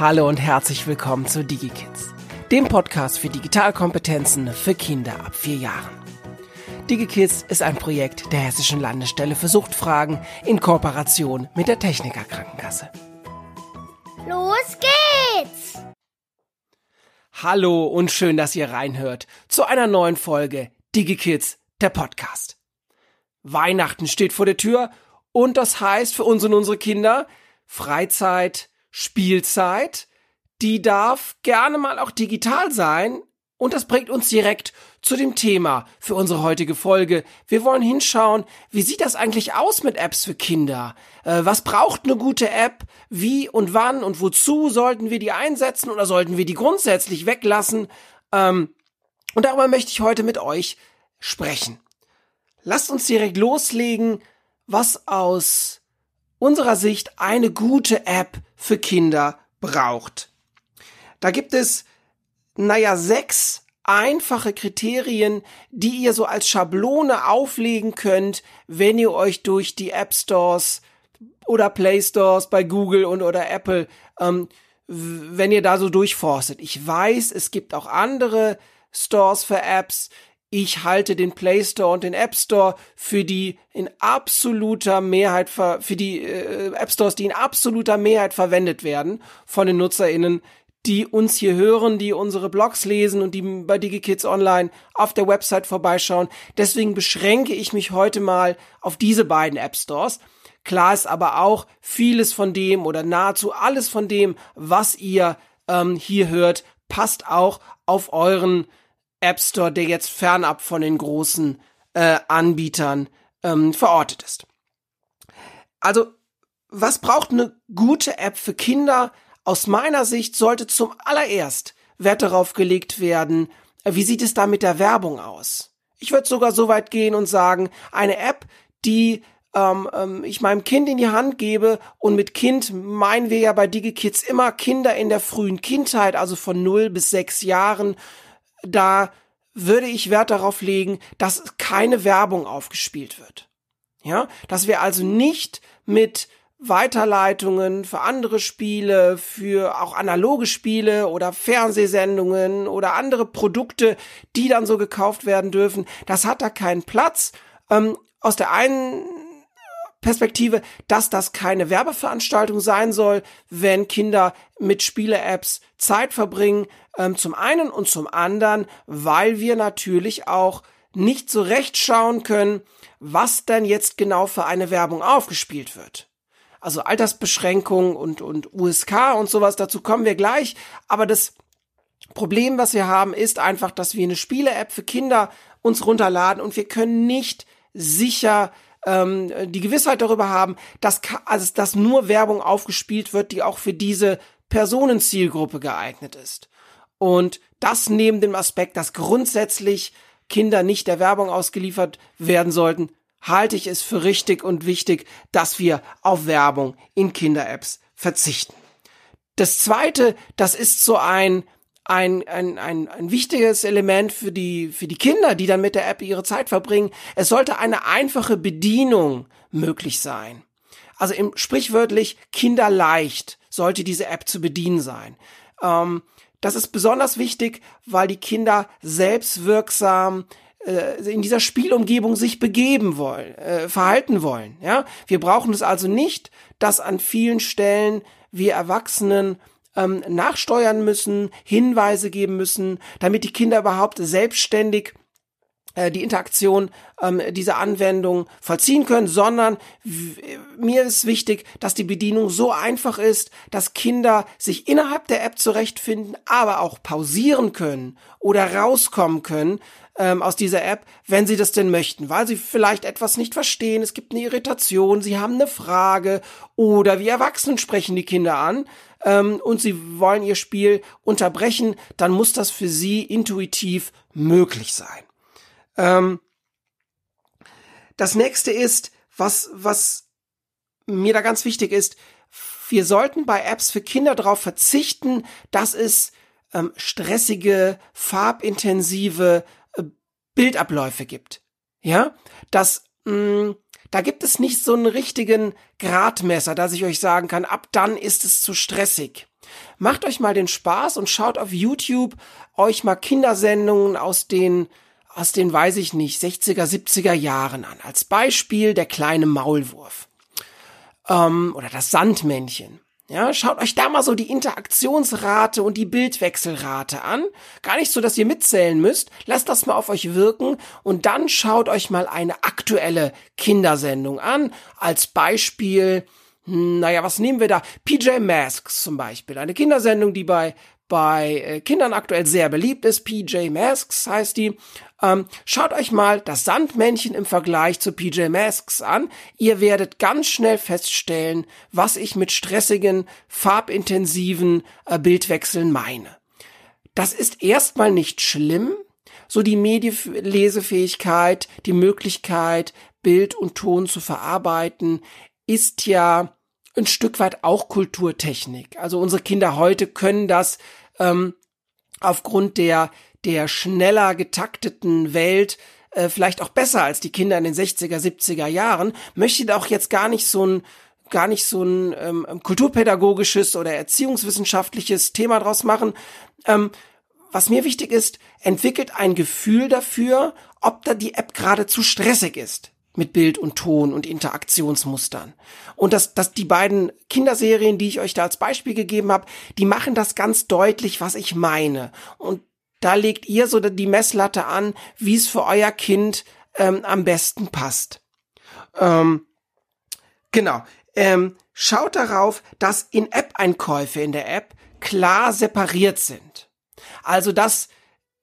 Hallo und herzlich willkommen zu DigiKids, dem Podcast für Digitalkompetenzen für Kinder ab vier Jahren. DigiKids ist ein Projekt der Hessischen Landesstelle für Suchtfragen in Kooperation mit der Techniker Krankenkasse. Los geht's! Hallo und schön, dass ihr reinhört zu einer neuen Folge DigiKids, der Podcast. Weihnachten steht vor der Tür und das heißt für uns und unsere Kinder Freizeit, Spielzeit, die darf gerne mal auch digital sein. Und das bringt uns direkt zu dem Thema für unsere heutige Folge. Wir wollen hinschauen, wie sieht das eigentlich aus mit Apps für Kinder? Äh, was braucht eine gute App? Wie und wann und wozu sollten wir die einsetzen oder sollten wir die grundsätzlich weglassen? Ähm, und darüber möchte ich heute mit euch sprechen. Lasst uns direkt loslegen, was aus unserer Sicht eine gute App für Kinder braucht. Da gibt es, naja, sechs einfache Kriterien, die ihr so als Schablone auflegen könnt, wenn ihr euch durch die App Stores oder Play Stores bei Google und oder Apple, ähm, wenn ihr da so durchforstet. Ich weiß, es gibt auch andere Stores für Apps, ich halte den Play Store und den App Store für die in absoluter Mehrheit für die äh, App Stores, die in absoluter Mehrheit verwendet werden von den Nutzerinnen, die uns hier hören, die unsere Blogs lesen und die bei DigiKids Online auf der Website vorbeischauen. Deswegen beschränke ich mich heute mal auf diese beiden App Stores. Klar ist aber auch vieles von dem oder nahezu alles von dem, was ihr ähm, hier hört, passt auch auf euren App Store, der jetzt fernab von den großen äh, Anbietern ähm, verortet ist. Also, was braucht eine gute App für Kinder? Aus meiner Sicht sollte zum allererst Wert darauf gelegt werden, äh, wie sieht es da mit der Werbung aus? Ich würde sogar so weit gehen und sagen, eine App, die ähm, ähm, ich meinem Kind in die Hand gebe und mit Kind meinen wir ja bei DigiKids immer Kinder in der frühen Kindheit, also von 0 bis 6 Jahren, da würde ich Wert darauf legen, dass keine Werbung aufgespielt wird. Ja, dass wir also nicht mit Weiterleitungen für andere Spiele, für auch analoge Spiele oder Fernsehsendungen oder andere Produkte, die dann so gekauft werden dürfen, das hat da keinen Platz. Ähm, aus der einen Perspektive, dass das keine Werbeveranstaltung sein soll, wenn Kinder mit Spiele-Apps Zeit verbringen, ähm, zum einen und zum anderen, weil wir natürlich auch nicht so recht schauen können, was denn jetzt genau für eine Werbung aufgespielt wird. Also Altersbeschränkung und, und USK und sowas, dazu kommen wir gleich. Aber das Problem, was wir haben, ist einfach, dass wir eine Spiele-App für Kinder uns runterladen und wir können nicht sicher ähm, die Gewissheit darüber haben, dass, also, dass nur Werbung aufgespielt wird, die auch für diese Personenzielgruppe geeignet ist. Und das neben dem Aspekt, dass grundsätzlich Kinder nicht der Werbung ausgeliefert werden sollten, halte ich es für richtig und wichtig, dass wir auf Werbung in Kinder-Apps verzichten. Das zweite, das ist so ein, ein, ein, ein, ein wichtiges Element für die, für die Kinder, die dann mit der App ihre Zeit verbringen. Es sollte eine einfache Bedienung möglich sein. Also im sprichwörtlich kinderleicht sollte diese App zu bedienen sein. Ähm, das ist besonders wichtig, weil die Kinder selbstwirksam äh, in dieser Spielumgebung sich begeben wollen, äh, verhalten wollen. Ja, wir brauchen es also nicht, dass an vielen Stellen wir Erwachsenen ähm, nachsteuern müssen, Hinweise geben müssen, damit die Kinder überhaupt selbstständig äh, die Interaktion ähm, dieser Anwendung vollziehen können, sondern mir ist wichtig, dass die Bedienung so einfach ist, dass Kinder sich innerhalb der App zurechtfinden, aber auch pausieren können oder rauskommen können ähm, aus dieser App, wenn sie das denn möchten, weil sie vielleicht etwas nicht verstehen, es gibt eine Irritation, sie haben eine Frage oder wie Erwachsenen sprechen die Kinder an ähm, und sie wollen ihr Spiel unterbrechen, dann muss das für sie intuitiv möglich sein. Ähm, das nächste ist, was, was mir da ganz wichtig ist, wir sollten bei Apps für Kinder darauf verzichten, dass es ähm, stressige, farbintensive Bildabläufe gibt. Ja, das, mh, mm, da gibt es nicht so einen richtigen Gradmesser, dass ich euch sagen kann, ab dann ist es zu stressig. Macht euch mal den Spaß und schaut auf YouTube euch mal Kindersendungen aus den aus den, weiß ich nicht, 60er, 70er Jahren an. Als Beispiel der kleine Maulwurf. Ähm, oder das Sandmännchen. Ja, schaut euch da mal so die Interaktionsrate und die Bildwechselrate an. Gar nicht so, dass ihr mitzählen müsst. Lasst das mal auf euch wirken und dann schaut euch mal eine aktuelle Kindersendung an. Als Beispiel, hm, naja, was nehmen wir da? PJ Masks zum Beispiel. Eine Kindersendung, die bei bei äh, Kindern aktuell sehr beliebt ist. PJ Masks heißt die. Ähm, schaut euch mal das Sandmännchen im Vergleich zu PJ Masks an. Ihr werdet ganz schnell feststellen, was ich mit stressigen, farbintensiven äh, Bildwechseln meine. Das ist erstmal nicht schlimm. So die Medienlesefähigkeit, die Möglichkeit, Bild und Ton zu verarbeiten, ist ja ein Stück weit auch Kulturtechnik. Also unsere Kinder heute können das ähm, aufgrund der der schneller getakteten Welt äh, vielleicht auch besser als die Kinder in den 60er, 70er Jahren, möchte auch jetzt gar nicht so ein gar nicht so ein ähm, kulturpädagogisches oder erziehungswissenschaftliches Thema draus machen. Ähm, was mir wichtig ist, entwickelt ein Gefühl dafür, ob da die App gerade zu stressig ist mit Bild und Ton und Interaktionsmustern. Und dass, dass die beiden Kinderserien, die ich euch da als Beispiel gegeben habe, die machen das ganz deutlich, was ich meine. Und da legt ihr so die Messlatte an, wie es für euer Kind ähm, am besten passt. Ähm, genau. Ähm, schaut darauf, dass In-App-Einkäufe in der App klar separiert sind. Also dass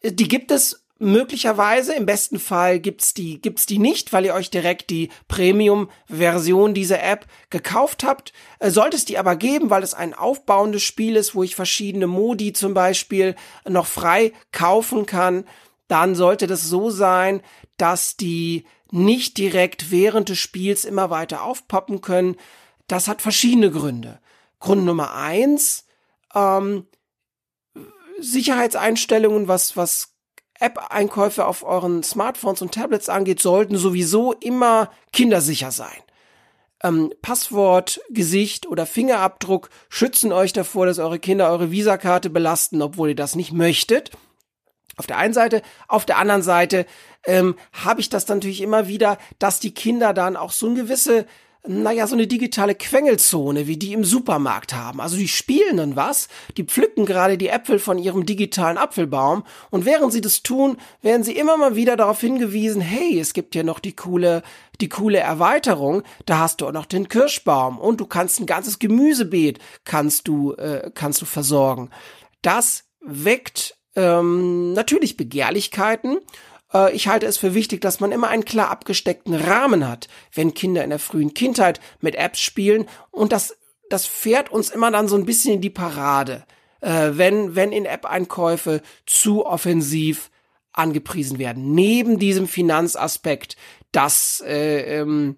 die gibt es Möglicherweise, im besten Fall gibt's die, gibt's die nicht, weil ihr euch direkt die Premium-Version dieser App gekauft habt. Äh, sollte es die aber geben, weil es ein aufbauendes Spiel ist, wo ich verschiedene Modi zum Beispiel noch frei kaufen kann, dann sollte das so sein, dass die nicht direkt während des Spiels immer weiter aufpoppen können. Das hat verschiedene Gründe. Grund Nummer eins, ähm, Sicherheitseinstellungen, was, was App-Einkäufe auf euren Smartphones und Tablets angeht, sollten sowieso immer kindersicher sein. Ähm, Passwort, Gesicht oder Fingerabdruck schützen euch davor, dass eure Kinder eure Visakarte belasten, obwohl ihr das nicht möchtet. Auf der einen Seite, auf der anderen Seite ähm, habe ich das natürlich immer wieder, dass die Kinder dann auch so eine gewisse naja, so eine digitale Quengelzone, wie die im Supermarkt haben. Also die spielen dann was, die pflücken gerade die Äpfel von ihrem digitalen Apfelbaum und während sie das tun, werden sie immer mal wieder darauf hingewiesen, hey, es gibt ja noch die coole, die coole Erweiterung, da hast du auch noch den Kirschbaum und du kannst ein ganzes Gemüsebeet kannst du, äh, kannst du versorgen. Das weckt ähm, natürlich Begehrlichkeiten ich halte es für wichtig, dass man immer einen klar abgesteckten Rahmen hat, wenn Kinder in der frühen Kindheit mit Apps spielen und das, das fährt uns immer dann so ein bisschen in die Parade, äh, wenn, wenn in App-Einkäufe zu offensiv angepriesen werden. Neben diesem Finanzaspekt, dass, äh, ähm,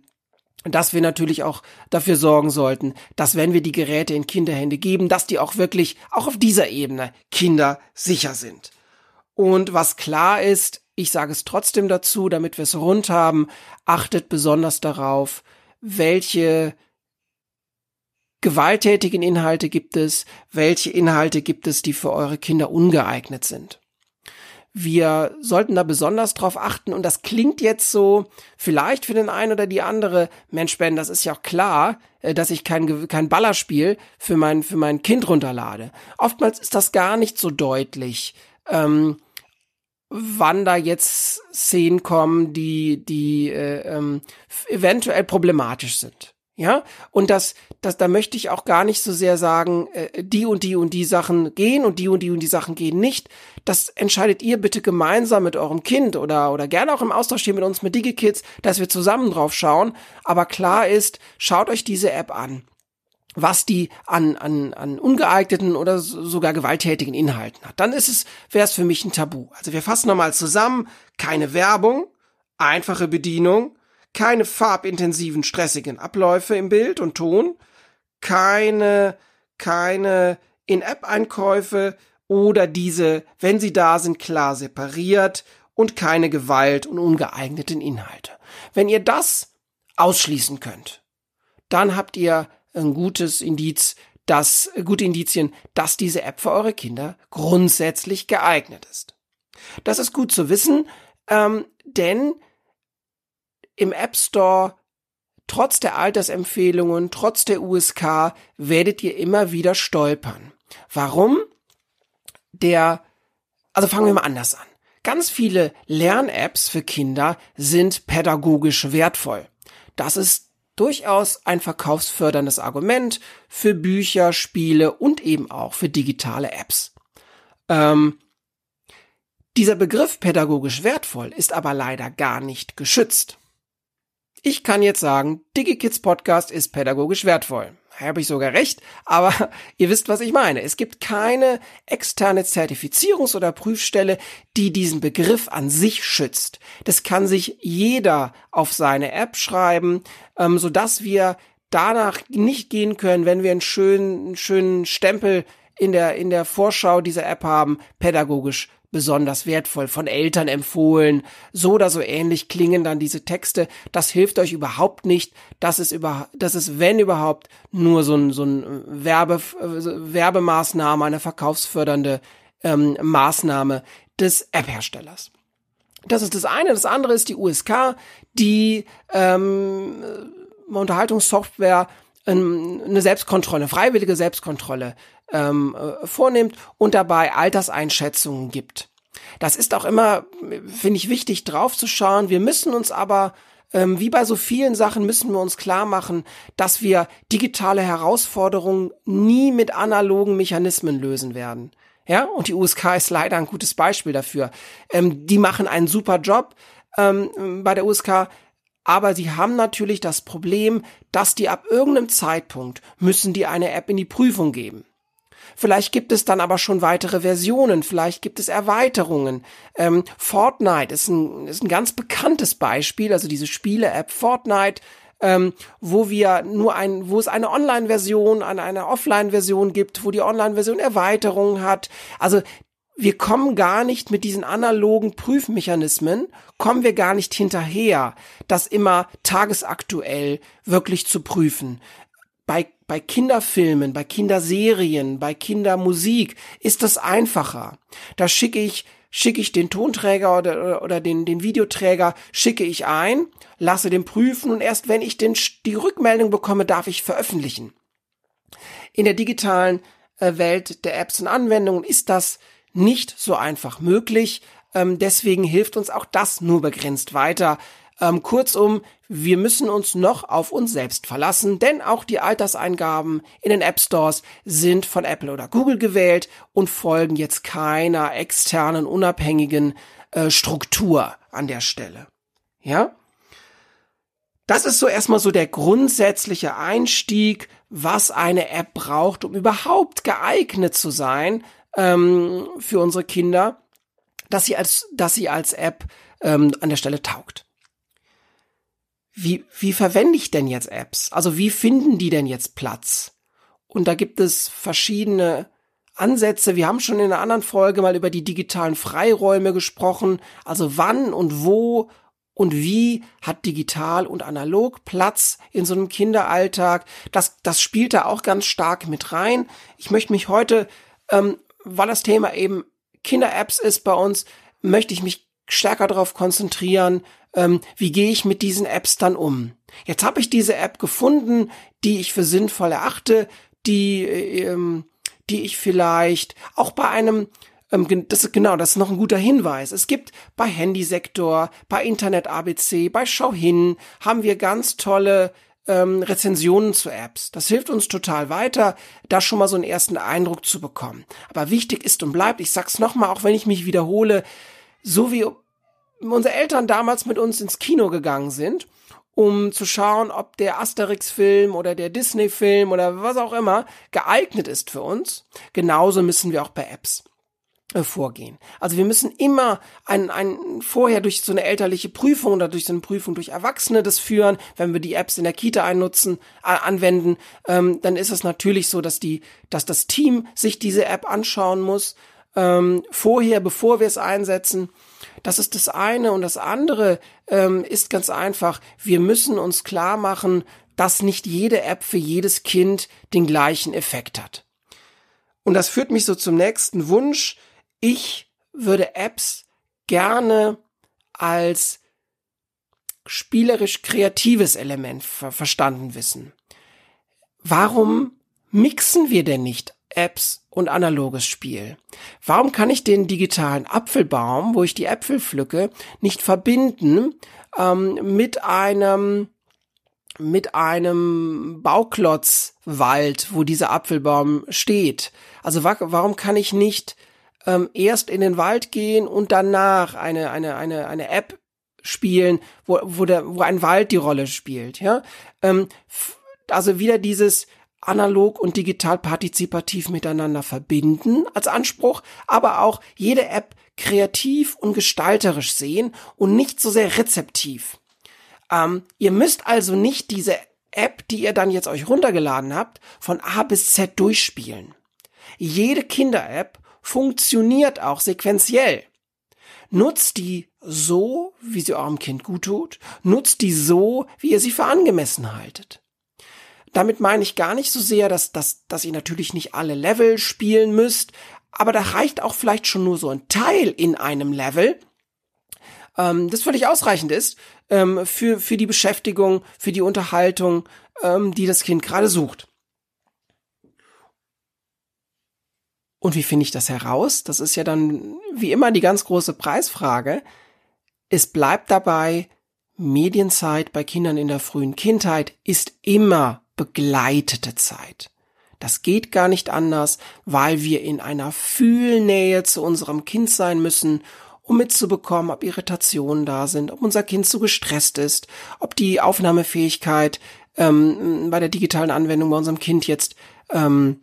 dass wir natürlich auch dafür sorgen sollten, dass wenn wir die Geräte in Kinderhände geben, dass die auch wirklich auch auf dieser Ebene kindersicher sind. Und was klar ist, ich sage es trotzdem dazu, damit wir es rund haben. Achtet besonders darauf, welche gewalttätigen Inhalte gibt es, welche Inhalte gibt es, die für eure Kinder ungeeignet sind. Wir sollten da besonders drauf achten und das klingt jetzt so, vielleicht für den einen oder die andere, Mensch Ben, das ist ja auch klar, äh, dass ich kein, kein Ballerspiel für mein, für mein Kind runterlade. Oftmals ist das gar nicht so deutlich. Ähm, wann da jetzt Szenen kommen, die, die äh, ähm, eventuell problematisch sind. Ja, und das, das, da möchte ich auch gar nicht so sehr sagen, äh, die und die und die Sachen gehen und die und die und die Sachen gehen nicht. Das entscheidet ihr bitte gemeinsam mit eurem Kind oder, oder gerne auch im Austausch hier mit uns mit DigiKids, dass wir zusammen drauf schauen. Aber klar ist, schaut euch diese App an was die an, an, an ungeeigneten oder sogar gewalttätigen Inhalten hat. Dann ist es, wäre es für mich ein Tabu. Also wir fassen nochmal zusammen, keine Werbung, einfache Bedienung, keine farbintensiven, stressigen Abläufe im Bild und Ton, keine, keine In-App-Einkäufe oder diese, wenn sie da sind, klar separiert und keine Gewalt und ungeeigneten Inhalte. Wenn ihr das ausschließen könnt, dann habt ihr ein gutes Indiz, dass gute Indizien, dass diese App für eure Kinder grundsätzlich geeignet ist. Das ist gut zu wissen, ähm, denn im App Store trotz der Altersempfehlungen, trotz der USK werdet ihr immer wieder stolpern. Warum? Der, also fangen wir mal anders an. Ganz viele Lern-Apps für Kinder sind pädagogisch wertvoll. Das ist durchaus ein verkaufsförderndes Argument für Bücher, Spiele und eben auch für digitale Apps. Ähm, dieser Begriff pädagogisch wertvoll ist aber leider gar nicht geschützt. Ich kann jetzt sagen, DigiKids Podcast ist pädagogisch wertvoll. Habe ich sogar recht, aber ihr wisst, was ich meine. Es gibt keine externe Zertifizierungs- oder Prüfstelle, die diesen Begriff an sich schützt. Das kann sich jeder auf seine App schreiben, ähm, so dass wir danach nicht gehen können, wenn wir einen schönen, schönen Stempel in der, in der Vorschau dieser App haben, pädagogisch besonders wertvoll, von Eltern empfohlen, so oder so ähnlich klingen dann diese Texte. Das hilft euch überhaupt nicht. Das ist über, das ist wenn überhaupt nur so ein, so ein Werbe, äh, Werbemaßnahme, eine verkaufsfördernde ähm, Maßnahme des App-Herstellers. Das ist das eine. Das andere ist die USK, die ähm, Unterhaltungssoftware ähm, eine Selbstkontrolle, freiwillige Selbstkontrolle ähm, äh, vornimmt und dabei Alterseinschätzungen gibt. Das ist auch immer, finde ich, wichtig drauf zu schauen. Wir müssen uns aber ähm, wie bei so vielen Sachen müssen wir uns klar machen, dass wir digitale Herausforderungen nie mit analogen Mechanismen lösen werden. Ja, und die USK ist leider ein gutes Beispiel dafür. Ähm, die machen einen super Job ähm, bei der USK, aber sie haben natürlich das Problem, dass die ab irgendeinem Zeitpunkt müssen die eine App in die Prüfung geben. Vielleicht gibt es dann aber schon weitere Versionen, vielleicht gibt es Erweiterungen. Ähm, Fortnite ist ein, ist ein ganz bekanntes Beispiel, also diese Spiele-App Fortnite, ähm, wo wir nur ein, wo es eine Online-Version, eine, eine Offline-Version gibt, wo die Online-Version Erweiterungen hat. Also wir kommen gar nicht mit diesen analogen Prüfmechanismen, kommen wir gar nicht hinterher, das immer tagesaktuell wirklich zu prüfen. Bei, bei Kinderfilmen, bei Kinderserien, bei Kindermusik ist das einfacher. Da schicke ich, schicke ich den Tonträger oder, oder den, den Videoträger, schicke ich ein, lasse den prüfen und erst wenn ich den, die Rückmeldung bekomme, darf ich veröffentlichen. In der digitalen äh, Welt der Apps und Anwendungen ist das nicht so einfach möglich. Ähm, deswegen hilft uns auch das nur begrenzt weiter. Ähm, kurzum, wir müssen uns noch auf uns selbst verlassen, denn auch die Alterseingaben in den App Stores sind von Apple oder Google gewählt und folgen jetzt keiner externen, unabhängigen äh, Struktur an der Stelle. Ja? Das ist so erstmal so der grundsätzliche Einstieg, was eine App braucht, um überhaupt geeignet zu sein, ähm, für unsere Kinder, dass sie als, dass sie als App ähm, an der Stelle taugt. Wie, wie verwende ich denn jetzt Apps? Also wie finden die denn jetzt Platz? Und da gibt es verschiedene Ansätze. Wir haben schon in einer anderen Folge mal über die digitalen Freiräume gesprochen. Also wann und wo und wie hat digital und analog Platz in so einem Kinderalltag? Das, das spielt da auch ganz stark mit rein. Ich möchte mich heute ähm, weil das Thema eben Kinder-Apps ist bei uns, möchte ich mich stärker darauf konzentrieren, ähm, wie gehe ich mit diesen Apps dann um. Jetzt habe ich diese App gefunden, die ich für sinnvoll erachte, die, ähm, die ich vielleicht auch bei einem ähm, das ist genau, das ist noch ein guter Hinweis. Es gibt bei Handysektor, bei Internet ABC, bei Schau hin, haben wir ganz tolle ähm, Rezensionen zu Apps. Das hilft uns total weiter, da schon mal so einen ersten Eindruck zu bekommen. Aber wichtig ist und bleibt, ich sag's nochmal, auch wenn ich mich wiederhole, so wie unsere Eltern damals mit uns ins Kino gegangen sind, um zu schauen, ob der Asterix-Film oder der Disney-Film oder was auch immer geeignet ist für uns. Genauso müssen wir auch bei Apps. Äh, vorgehen. Also wir müssen immer ein, ein vorher durch so eine elterliche Prüfung oder durch so eine Prüfung durch Erwachsene das führen. Wenn wir die Apps in der Kita einnutzen, äh, anwenden, ähm, dann ist es natürlich so, dass die, dass das Team sich diese App anschauen muss ähm, vorher, bevor wir es einsetzen. Das ist das eine und das andere ähm, ist ganz einfach. Wir müssen uns klar machen, dass nicht jede App für jedes Kind den gleichen Effekt hat. Und das führt mich so zum nächsten Wunsch. Ich würde Apps gerne als spielerisch kreatives Element ver verstanden wissen. Warum mixen wir denn nicht Apps und analoges Spiel? Warum kann ich den digitalen Apfelbaum, wo ich die Äpfel pflücke, nicht verbinden ähm, mit einem mit einem Bauklotzwald, wo dieser Apfelbaum steht? Also wa warum kann ich nicht ähm, erst in den Wald gehen und danach eine eine eine eine App spielen, wo wo der wo ein Wald die Rolle spielt, ja? Ähm, also wieder dieses analog und digital partizipativ miteinander verbinden als Anspruch, aber auch jede App kreativ und gestalterisch sehen und nicht so sehr rezeptiv. Ähm, ihr müsst also nicht diese App, die ihr dann jetzt euch runtergeladen habt, von A bis Z durchspielen. Jede Kinder-App funktioniert auch sequenziell. Nutzt die so, wie sie eurem Kind gut tut. Nutzt die so, wie ihr sie für angemessen haltet. Damit meine ich gar nicht so sehr, dass, dass, dass ihr natürlich nicht alle Level spielen müsst, aber da reicht auch vielleicht schon nur so ein Teil in einem Level, ähm, das völlig ausreichend ist ähm, für, für die Beschäftigung, für die Unterhaltung, ähm, die das Kind gerade sucht. Und wie finde ich das heraus? Das ist ja dann wie immer die ganz große Preisfrage. Es bleibt dabei, Medienzeit bei Kindern in der frühen Kindheit ist immer begleitete Zeit. Das geht gar nicht anders, weil wir in einer Fühlnähe zu unserem Kind sein müssen, um mitzubekommen, ob Irritationen da sind, ob unser Kind zu gestresst ist, ob die Aufnahmefähigkeit ähm, bei der digitalen Anwendung bei unserem Kind jetzt ähm,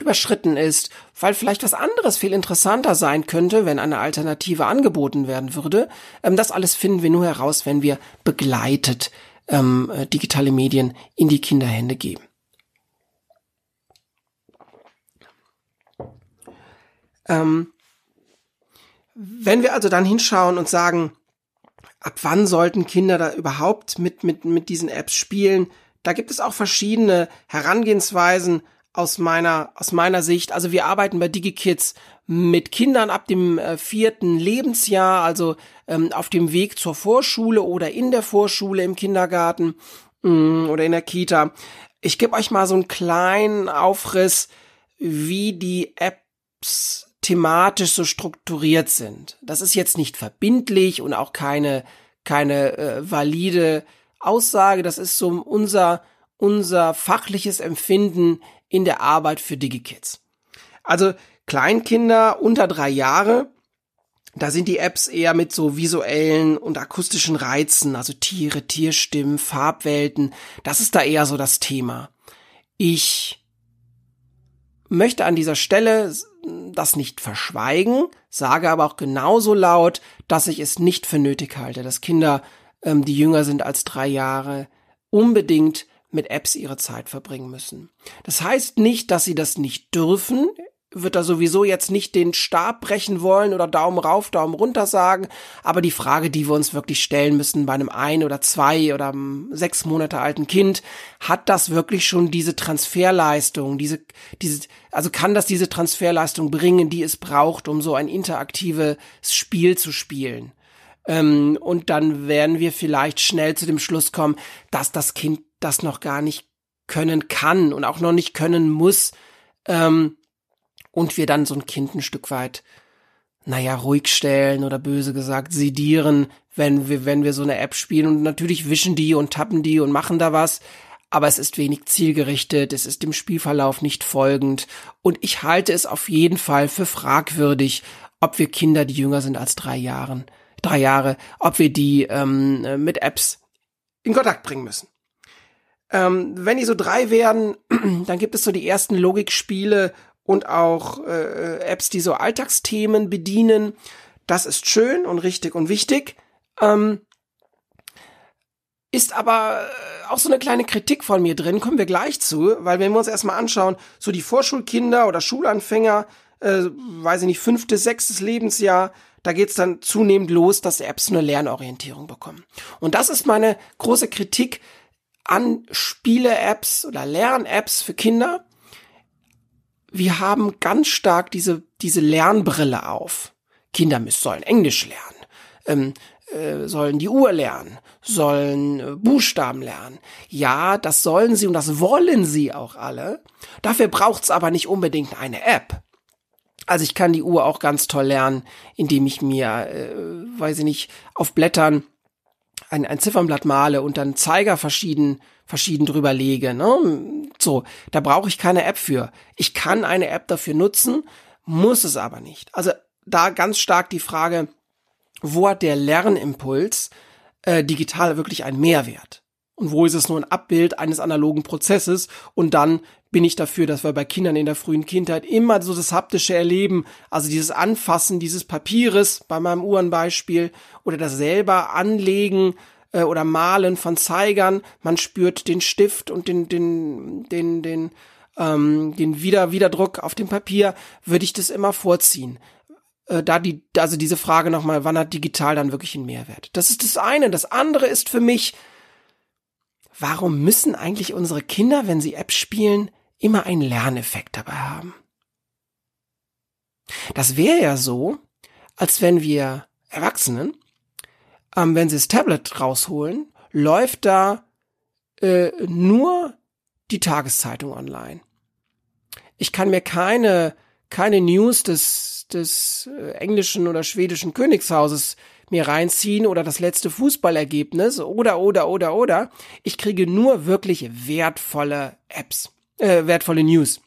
überschritten ist, weil vielleicht was anderes viel interessanter sein könnte, wenn eine Alternative angeboten werden würde. Ähm, das alles finden wir nur heraus, wenn wir begleitet ähm, äh, digitale Medien in die Kinderhände geben. Ähm, wenn wir also dann hinschauen und sagen, ab wann sollten Kinder da überhaupt mit, mit, mit diesen Apps spielen, da gibt es auch verschiedene Herangehensweisen aus meiner, aus meiner Sicht. Also wir arbeiten bei DigiKids mit Kindern ab dem äh, vierten Lebensjahr, also ähm, auf dem Weg zur Vorschule oder in der Vorschule im Kindergarten mh, mm, oder in der Kita. Ich gebe euch mal so einen kleinen Aufriss, wie die Apps thematisch so strukturiert sind. Das ist jetzt nicht verbindlich und auch keine keine äh, valide Aussage. Das ist so unser unser fachliches Empfinden in der Arbeit für DigiKids. Also Kleinkinder unter drei Jahre, da sind die Apps eher mit so visuellen und akustischen Reizen, also Tiere, Tierstimmen, Farbwelten. Das ist da eher so das Thema. Ich möchte an dieser Stelle das nicht verschweigen, sage aber auch genauso laut, dass ich es nicht für nötig halte, dass Kinder, ähm, die jünger sind als drei Jahre, unbedingt mit Apps ihre Zeit verbringen müssen. Das heißt nicht, dass sie das nicht dürfen wird da sowieso jetzt nicht den Stab brechen wollen oder Daumen rauf, Daumen runter sagen. Aber die Frage, die wir uns wirklich stellen müssen bei einem ein oder zwei oder sechs Monate alten Kind, hat das wirklich schon diese Transferleistung, diese, diese, also kann das diese Transferleistung bringen, die es braucht, um so ein interaktives Spiel zu spielen? Ähm, und dann werden wir vielleicht schnell zu dem Schluss kommen, dass das Kind das noch gar nicht können kann und auch noch nicht können muss. Ähm, und wir dann so ein Kind ein Stück weit, naja, ruhig stellen oder böse gesagt sedieren, wenn wir, wenn wir so eine App spielen. Und natürlich wischen die und tappen die und machen da was, aber es ist wenig zielgerichtet, es ist dem Spielverlauf nicht folgend. Und ich halte es auf jeden Fall für fragwürdig, ob wir Kinder, die jünger sind als drei Jahren, drei Jahre, ob wir die ähm, mit Apps in Kontakt bringen müssen. Ähm, wenn die so drei werden, dann gibt es so die ersten Logikspiele und auch äh, Apps, die so Alltagsthemen bedienen. Das ist schön und richtig und wichtig. Ähm, ist aber äh, auch so eine kleine Kritik von mir drin, kommen wir gleich zu, weil wenn wir uns erstmal anschauen, so die Vorschulkinder oder Schulanfänger, äh, weiß ich nicht, fünftes, sechstes Lebensjahr, da geht's dann zunehmend los, dass Apps eine Lernorientierung bekommen. Und das ist meine große Kritik an Spiele-Apps oder Lern-Apps für Kinder. Wir haben ganz stark diese, diese Lernbrille auf. Kinder müssen, sollen Englisch lernen, ähm, äh, sollen die Uhr lernen, sollen äh, Buchstaben lernen. Ja, das sollen sie und das wollen sie auch alle. Dafür braucht's aber nicht unbedingt eine App. Also ich kann die Uhr auch ganz toll lernen, indem ich mir, äh, weiß ich nicht, auf Blättern ein, ein Ziffernblatt male und dann Zeiger verschieden, verschieden drüber lege. Ne? So, da brauche ich keine App für. Ich kann eine App dafür nutzen, muss es aber nicht. Also da ganz stark die Frage, wo hat der Lernimpuls äh, digital wirklich einen Mehrwert? Und wo ist es nur ein Abbild eines analogen Prozesses? Und dann bin ich dafür, dass wir bei Kindern in der frühen Kindheit immer so das haptische Erleben, also dieses Anfassen dieses Papieres bei meinem Uhrenbeispiel oder das selber Anlegen äh, oder Malen von Zeigern. Man spürt den Stift und den, den, den, den, ähm, den Wieder Wiederdruck auf dem Papier, würde ich das immer vorziehen. Äh, da die, also diese Frage nochmal, wann hat digital dann wirklich einen Mehrwert? Das ist das eine. Das andere ist für mich, warum müssen eigentlich unsere Kinder, wenn sie Apps spielen, immer einen Lerneffekt dabei haben. Das wäre ja so, als wenn wir Erwachsenen, ähm, wenn sie das Tablet rausholen, läuft da äh, nur die Tageszeitung online. Ich kann mir keine keine News des des äh, englischen oder schwedischen Königshauses mir reinziehen oder das letzte Fußballergebnis oder oder oder oder. Ich kriege nur wirklich wertvolle Apps äh, wertvolle News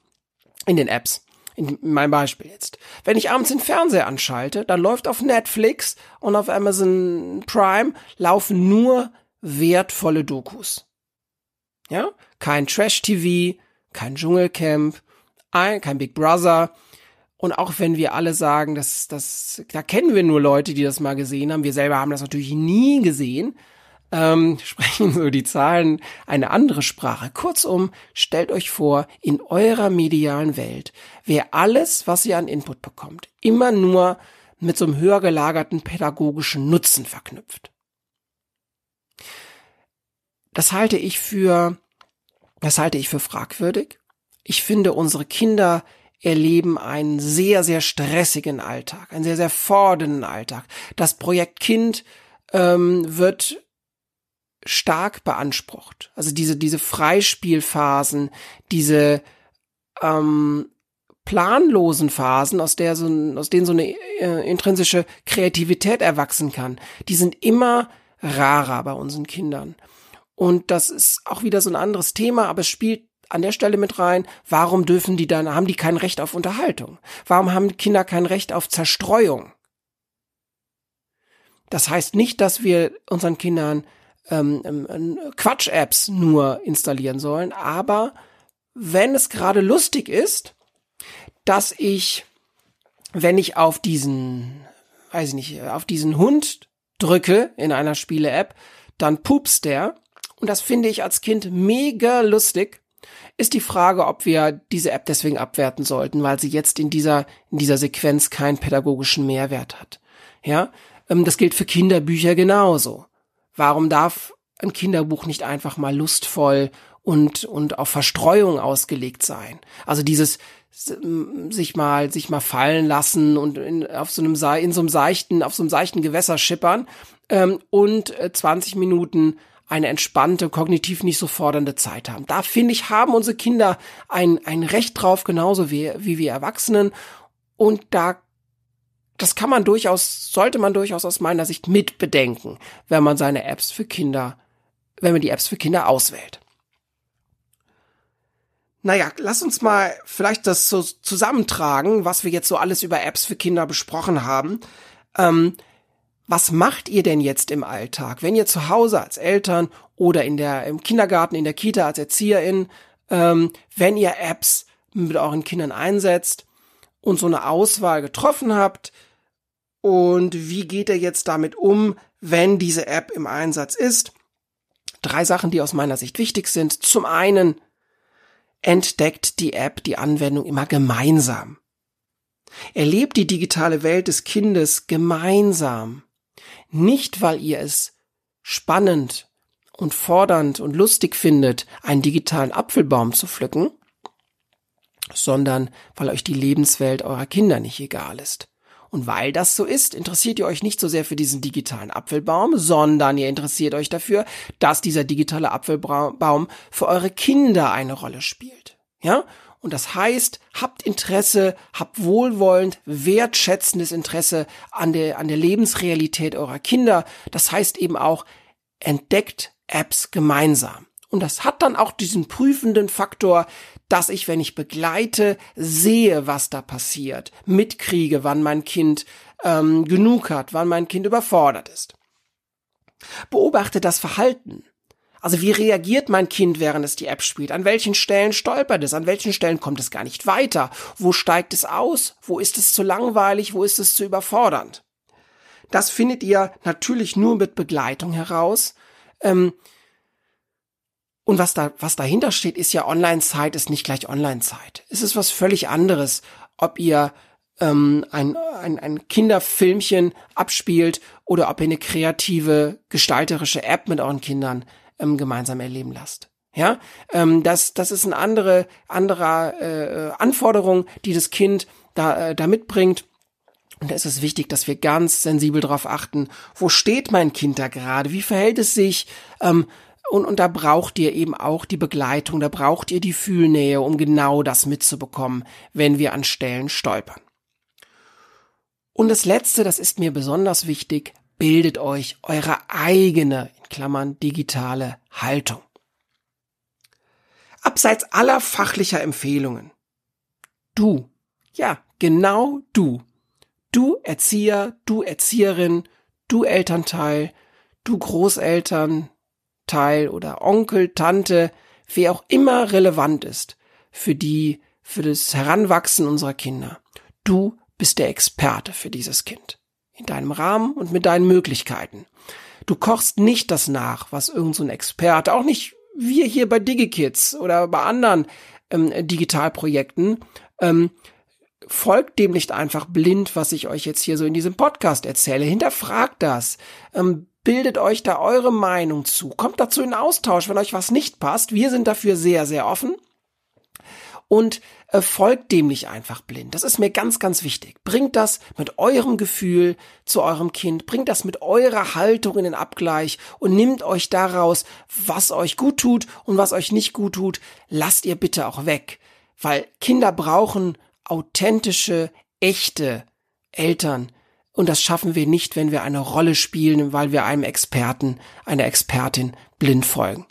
in den Apps. In meinem Beispiel jetzt. Wenn ich abends den Fernseher anschalte, dann läuft auf Netflix und auf Amazon Prime laufen nur wertvolle Dokus. Ja? Kein Trash-TV, kein Dschungelcamp, kein Big Brother. Und auch wenn wir alle sagen, dass das, da kennen wir nur Leute, die das mal gesehen haben. Wir selber haben das natürlich nie gesehen ähm, sprechen so die Zahlen eine andere Sprache. Kurzum, stellt euch vor, in eurer medialen Welt wäre alles, was ihr an Input bekommt, immer nur mit so einem höher gelagerten pädagogischen Nutzen verknüpft. Das halte ich für, das halte ich für fragwürdig. Ich finde, unsere Kinder erleben einen sehr, sehr stressigen Alltag, einen sehr, sehr fordernden Alltag. Das Projekt Kind ähm, wird stark beansprucht. Also diese, diese Freispielphasen, diese ähm, planlosen Phasen, aus der so, aus denen so eine äh, intrinsische Kreativität erwachsen kann, die sind immer rarer bei unseren Kindern. Und das ist auch wieder so ein anderes Thema, aber es spielt an der Stelle mit rein, warum dürfen die dann, haben die kein Recht auf Unterhaltung? Warum haben Kinder kein Recht auf Zerstreuung? Das heißt nicht, dass wir unseren Kindern ähm, ähm, Quatsch-Apps nur installieren sollen. Aber wenn es gerade lustig ist, dass ich, wenn ich auf diesen, weiß ich nicht, auf diesen Hund drücke in einer Spiele-App, dann pupst der. Und das finde ich als Kind mega lustig. Ist die Frage, ob wir diese App deswegen abwerten sollten, weil sie jetzt in dieser, in dieser Sequenz keinen pädagogischen Mehrwert hat. Ja, ähm, das gilt für Kinderbücher genauso. Warum darf ein Kinderbuch nicht einfach mal lustvoll und, und auf Verstreuung ausgelegt sein? Also dieses sich mal, sich mal fallen lassen und in, auf so einem, in so einem seichten, auf so einem seichten Gewässer schippern ähm, und äh, 20 Minuten eine entspannte, kognitiv nicht so fordernde Zeit haben. Da finde ich, haben unsere Kinder ein, ein Recht drauf, genauso wie, wie wir Erwachsenen. Und da das kann man durchaus, sollte man durchaus aus meiner Sicht mitbedenken, wenn man seine Apps für Kinder, wenn man die Apps für Kinder auswählt. Naja, lass uns mal vielleicht das so zusammentragen, was wir jetzt so alles über Apps für Kinder besprochen haben. Ähm, was macht ihr denn jetzt im Alltag, wenn ihr zu Hause als Eltern oder in der, im Kindergarten, in der Kita als Erzieherin, ähm, wenn ihr Apps mit euren Kindern einsetzt und so eine Auswahl getroffen habt, und wie geht er jetzt damit um, wenn diese App im Einsatz ist? Drei Sachen, die aus meiner Sicht wichtig sind. Zum einen entdeckt die App die Anwendung immer gemeinsam. Erlebt die digitale Welt des Kindes gemeinsam. Nicht, weil ihr es spannend und fordernd und lustig findet, einen digitalen Apfelbaum zu pflücken, sondern weil euch die Lebenswelt eurer Kinder nicht egal ist. Und weil das so ist, interessiert ihr euch nicht so sehr für diesen digitalen Apfelbaum, sondern ihr interessiert euch dafür, dass dieser digitale Apfelbaum für eure Kinder eine Rolle spielt. Ja? Und das heißt, habt Interesse, habt wohlwollend, wertschätzendes Interesse an der, an der Lebensrealität eurer Kinder. Das heißt eben auch, entdeckt Apps gemeinsam. Und das hat dann auch diesen prüfenden Faktor, dass ich, wenn ich begleite, sehe, was da passiert, mitkriege, wann mein Kind ähm, genug hat, wann mein Kind überfordert ist. Beobachte das Verhalten. Also wie reagiert mein Kind, während es die App spielt? An welchen Stellen stolpert es? An welchen Stellen kommt es gar nicht weiter? Wo steigt es aus? Wo ist es zu langweilig? Wo ist es zu überfordernd? Das findet ihr natürlich nur mit Begleitung heraus. Ähm, und was da, was dahinter steht, ist ja Online-Zeit ist nicht gleich Online-Zeit. Es ist was völlig anderes, ob ihr ähm, ein, ein, ein Kinderfilmchen abspielt oder ob ihr eine kreative, gestalterische App mit euren Kindern ähm, gemeinsam erleben lasst. Ja, ähm, das, das ist eine andere, anderer äh, Anforderung, die das Kind da, äh, da mitbringt. Und da ist es wichtig, dass wir ganz sensibel darauf achten, wo steht mein Kind da gerade, wie verhält es sich, ähm, und, und da braucht ihr eben auch die Begleitung, da braucht ihr die Fühlnähe, um genau das mitzubekommen, wenn wir an Stellen stolpern. Und das Letzte, das ist mir besonders wichtig, bildet euch eure eigene, in Klammern, digitale Haltung. Abseits aller fachlicher Empfehlungen. Du, ja, genau du. Du Erzieher, du Erzieherin, du Elternteil, du Großeltern, Teil oder Onkel, Tante, wer auch immer relevant ist für die, für das Heranwachsen unserer Kinder. Du bist der Experte für dieses Kind. In deinem Rahmen und mit deinen Möglichkeiten. Du kochst nicht das nach, was irgendein so Experte, auch nicht wir hier bei DigiKids oder bei anderen ähm, Digitalprojekten, ähm, folgt dem nicht einfach blind, was ich euch jetzt hier so in diesem Podcast erzähle. Hinterfragt das. Ähm, bildet euch da eure Meinung zu. Kommt dazu in Austausch, wenn euch was nicht passt. Wir sind dafür sehr, sehr offen. Und äh, folgt dem nicht einfach blind. Das ist mir ganz, ganz wichtig. Bringt das mit eurem Gefühl zu eurem Kind, bringt das mit eurer Haltung in den Abgleich und nimmt euch daraus, was euch gut tut und was euch nicht gut tut. Lasst ihr bitte auch weg. Weil Kinder brauchen authentische, echte Eltern, und das schaffen wir nicht, wenn wir eine Rolle spielen, weil wir einem Experten, einer Expertin blind folgen.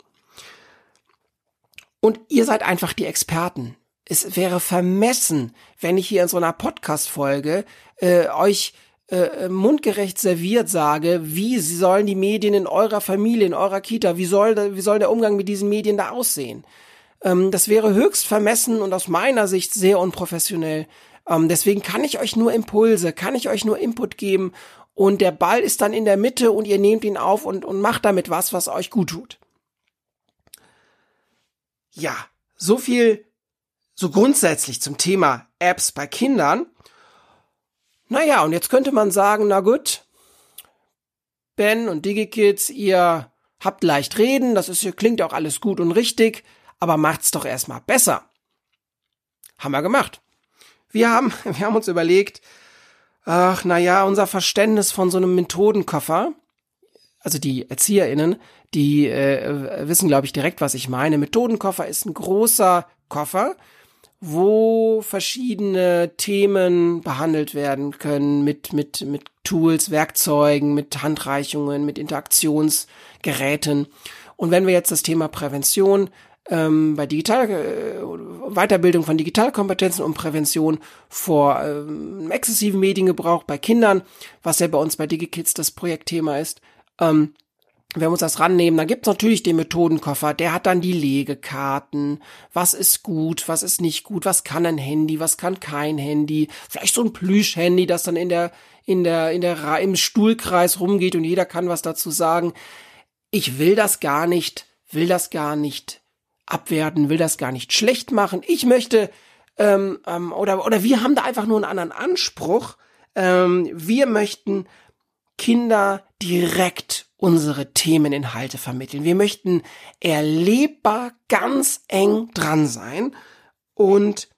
Und ihr seid einfach die Experten. Es wäre vermessen, wenn ich hier in so einer Podcast-Folge äh, euch äh, mundgerecht serviert sage, wie sollen die Medien in eurer Familie, in eurer Kita, wie soll, wie soll der Umgang mit diesen Medien da aussehen? Ähm, das wäre höchst vermessen und aus meiner Sicht sehr unprofessionell. Ähm, deswegen kann ich euch nur Impulse, kann ich euch nur Input geben und der Ball ist dann in der Mitte und ihr nehmt ihn auf und, und macht damit was, was euch gut tut. Ja, so viel so grundsätzlich zum Thema Apps bei Kindern. Naja, und jetzt könnte man sagen, na gut, Ben und DigiKids, ihr habt leicht reden, das ist, klingt auch alles gut und richtig, aber macht's doch erstmal besser. Haben wir gemacht. Wir haben, wir haben uns überlegt, ach, na ja, unser Verständnis von so einem Methodenkoffer, also die ErzieherInnen, die äh, wissen, glaube ich, direkt, was ich meine. Methodenkoffer ist ein großer Koffer, wo verschiedene Themen behandelt werden können mit, mit, mit Tools, Werkzeugen, mit Handreichungen, mit Interaktionsgeräten. Und wenn wir jetzt das Thema Prävention ähm, bei Digital äh, Weiterbildung von Digitalkompetenzen und Prävention vor ähm, exzessiven Mediengebrauch bei Kindern, was ja bei uns bei DigiKids das Projektthema ist. Ähm, wenn wir uns das rannehmen, dann gibt's natürlich den Methodenkoffer, der hat dann die Legekarten, was ist gut, was ist nicht gut, was kann ein Handy, was kann kein Handy, vielleicht so ein Plüsch-Handy, das dann in der, in der, in der, im Stuhlkreis rumgeht und jeder kann was dazu sagen. Ich will das gar nicht, will das gar nicht abwerten, will das gar nicht schlecht machen. Ich möchte, ähm, ähm, oder, oder wir haben da einfach nur einen anderen Anspruch. Ähm, wir möchten Kinder direkt unsere Themeninhalte vermitteln. Wir möchten erlebbar ganz eng dran sein und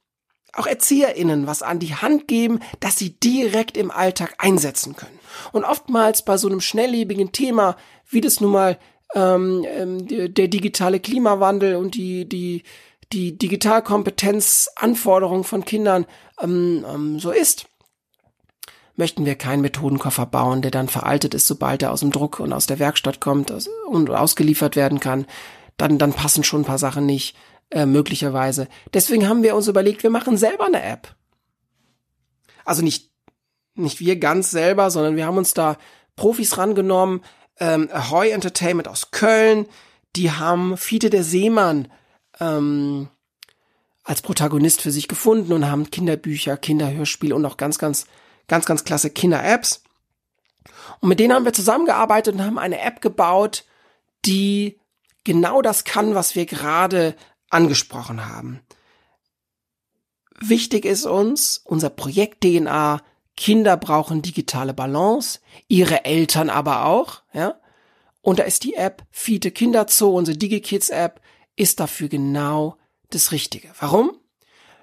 auch ErzieherInnen was an die Hand geben, dass sie direkt im Alltag einsetzen können. Und oftmals bei so einem schnelllebigen Thema, wie das nun mal ähm, ähm der digitale Klimawandel und die, die, die Digitalkompetenzanforderungen von Kindern ähm, ähm, so ist, möchten wir keinen Methodenkoffer bauen, der dann veraltet ist, sobald er aus dem Druck und aus der Werkstatt kommt und ausgeliefert werden kann. Dann, dann passen schon ein paar Sachen nicht, äh, möglicherweise. Deswegen haben wir uns überlegt, wir machen selber eine App. Also nicht, nicht wir ganz selber, sondern wir haben uns da Profis rangenommen, ähm, Ahoy Entertainment aus Köln, die haben Fiete der Seemann ähm, als Protagonist für sich gefunden und haben Kinderbücher, Kinderhörspiele und auch ganz, ganz ganz, ganz klasse Kinder-Apps. Und mit denen haben wir zusammengearbeitet und haben eine App gebaut, die genau das kann, was wir gerade angesprochen haben. Wichtig ist uns, unser Projekt DNA, Kinder brauchen digitale Balance, ihre Eltern aber auch, ja. Und da ist die App Fiete Kinderzoo, unsere DigiKids App, ist dafür genau das Richtige. Warum?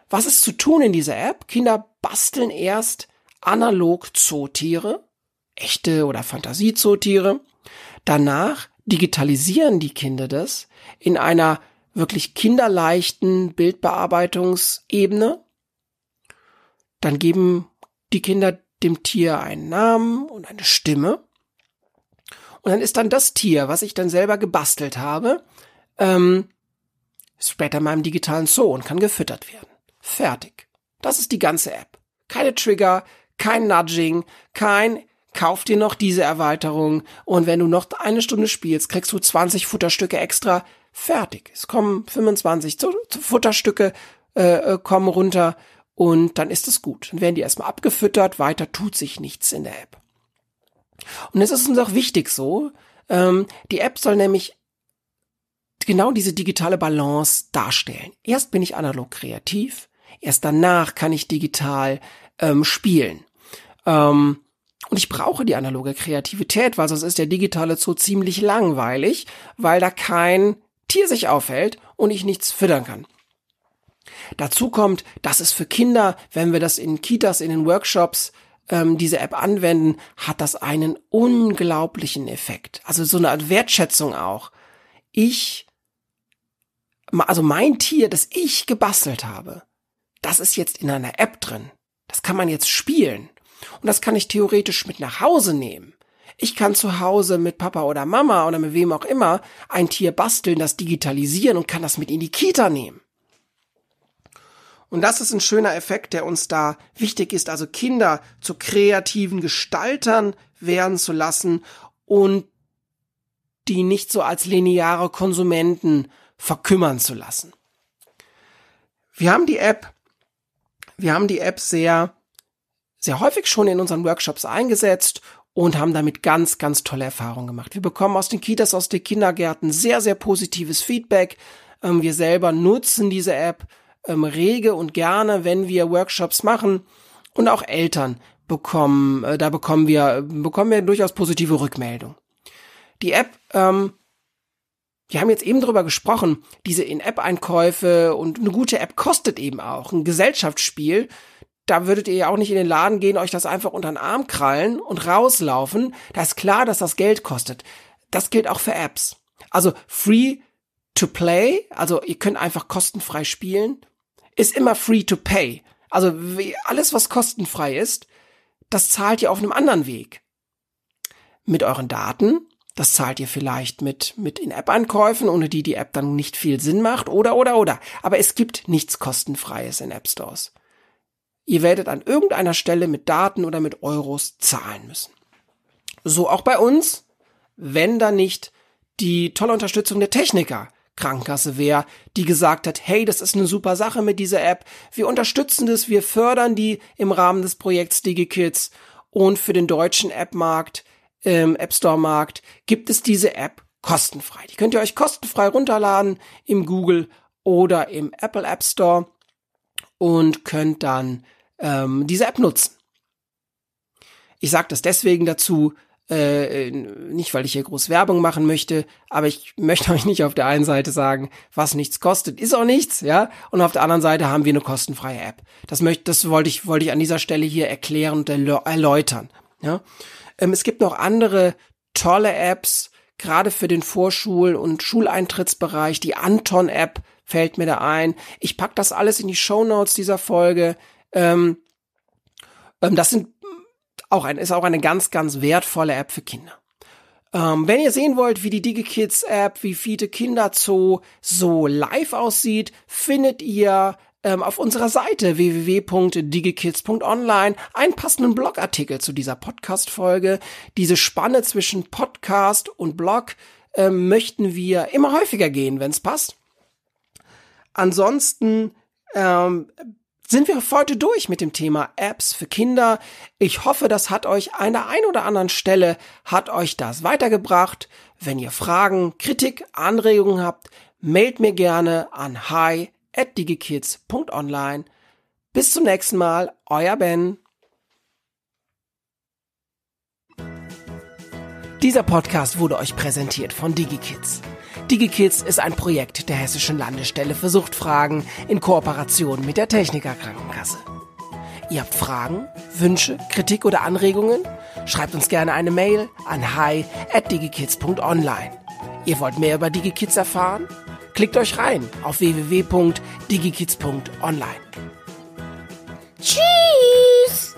Was ist zu tun in dieser App? Kinder basteln erst analog Zootiere, echte oder Fantasiezootiere. Danach digitalisieren die Kinder das in einer wirklich kinderleichten Bildbearbeitungsebene. Dann geben die Kinder dem Tier einen Namen und eine Stimme. Und dann ist dann das Tier, was ich dann selber gebastelt habe, ähm, später in meinem digitalen Zoo und kann gefüttert werden. Fertig. Das ist die ganze App. Keine Trigger, kein Nudging, kein kauf dir noch diese Erweiterung und wenn du noch eine Stunde spielst, kriegst du 20 Futterstücke extra. Fertig. Es kommen 25 Futterstücke äh, äh, kommen runter und dann ist es gut. Dann werden die erstmal abgefüttert, weiter tut sich nichts in der App. Und es ist uns auch wichtig so, ähm, die App soll nämlich genau diese digitale Balance darstellen. Erst bin ich analog kreativ, erst danach kann ich digital ähm, spielen. Ähm, und ich brauche die analoge Kreativität, weil sonst ist der digitale Zoo ziemlich langweilig, weil da kein Tier sich aufhält und ich nichts füttern kann. Dazu kommt, dass es für Kinder, wenn wir das in Kitas, in den Workshops ähm, diese App anwenden, hat das einen unglaublichen Effekt. Also so eine Art Wertschätzung auch. Ich, also mein Tier, das ich gebastelt habe, das ist jetzt in einer App drin. Das kann man jetzt spielen. Und das kann ich theoretisch mit nach Hause nehmen. Ich kann zu Hause mit Papa oder Mama oder mit wem auch immer ein Tier basteln, das digitalisieren und kann das mit in die Kita nehmen. Und das ist ein schöner Effekt, der uns da wichtig ist, also Kinder zu kreativen Gestaltern werden zu lassen und die nicht so als lineare Konsumenten verkümmern zu lassen. Wir haben die App wir haben die App sehr, sehr häufig schon in unseren Workshops eingesetzt und haben damit ganz, ganz tolle Erfahrungen gemacht. Wir bekommen aus den Kitas, aus den Kindergärten sehr, sehr positives Feedback. Ähm, wir selber nutzen diese App ähm, rege und gerne, wenn wir Workshops machen. Und auch Eltern bekommen, äh, da bekommen wir, bekommen wir durchaus positive Rückmeldungen. Die App ähm, wir haben jetzt eben drüber gesprochen, diese In-App-Einkäufe und eine gute App kostet eben auch. Ein Gesellschaftsspiel, da würdet ihr ja auch nicht in den Laden gehen, euch das einfach unter den Arm krallen und rauslaufen. Da ist klar, dass das Geld kostet. Das gilt auch für Apps. Also free to play, also ihr könnt einfach kostenfrei spielen, ist immer free to pay. Also alles, was kostenfrei ist, das zahlt ihr auf einem anderen Weg. Mit euren Daten das zahlt ihr vielleicht mit, mit In-App-Ankäufen, ohne die die App dann nicht viel Sinn macht, oder, oder, oder. Aber es gibt nichts kostenfreies in App Stores. Ihr werdet an irgendeiner Stelle mit Daten oder mit Euros zahlen müssen. So auch bei uns, wenn da nicht die tolle Unterstützung der Techniker Krankenkasse wäre, die gesagt hat, hey, das ist eine super Sache mit dieser App. Wir unterstützen das, wir fördern die im Rahmen des Projekts DigiKids und für den deutschen App-Markt im App Store Markt gibt es diese App kostenfrei. Die könnt ihr euch kostenfrei runterladen im Google oder im Apple App Store und könnt dann ähm, diese App nutzen. Ich sage das deswegen dazu, Äh, nicht, weil ich hier groß Werbung machen möchte, aber ich möchte euch nicht auf der einen Seite sagen, was nichts kostet, ist auch nichts, ja. Und auf der anderen Seite haben wir eine kostenfreie App. Das möchte, das wollte ich, wollte ich an dieser Stelle hier erklären und erläutern, ja. Ähm, es gibt noch andere tolle Apps, gerade für den Vorschul- und Schuleintrittsbereich. Die Anton-App fällt mir da ein. Ich pack das alles in die Show Notes dieser Folge. Ähm, ähm, das sind auch ein, ist auch eine ganz, ganz wertvolle App für Kinder. Ähm, wenn ihr sehen wollt, wie die DigiKids App, wie Fiete Kinderzoo so live aussieht, findet ihr ähm, auf unserer Seite www.digikids.online einen passenden Blogartikel zu dieser Podcast-Folge. Diese Spanne zwischen Podcast und Blog ähm, möchten wir immer häufiger gehen, wenn es passt. Ansonsten ähm, sind wir heute durch mit dem Thema Apps für Kinder. Ich hoffe, das hat euch an der einen oder anderen Stelle, hat euch das weitergebracht. Wenn ihr Fragen, Kritik, Anregungen habt, mailt mir gerne an hi at digikids.online. Bis zum nächsten Mal, euer Ben. Dieser Podcast wurde euch präsentiert von DigiKids. DigiKids ist ein Projekt der Hessischen Landesstelle für Suchtfragen in Kooperation mit der Techniker Krankenkasse. Ihr habt Fragen, Wünsche, Kritik oder Anregungen? Schreibt uns gerne eine Mail an hi at digikids.online. Ihr wollt mehr über DigiKids erfahren? Klickt euch rein auf www.digikids.online. Tschüss!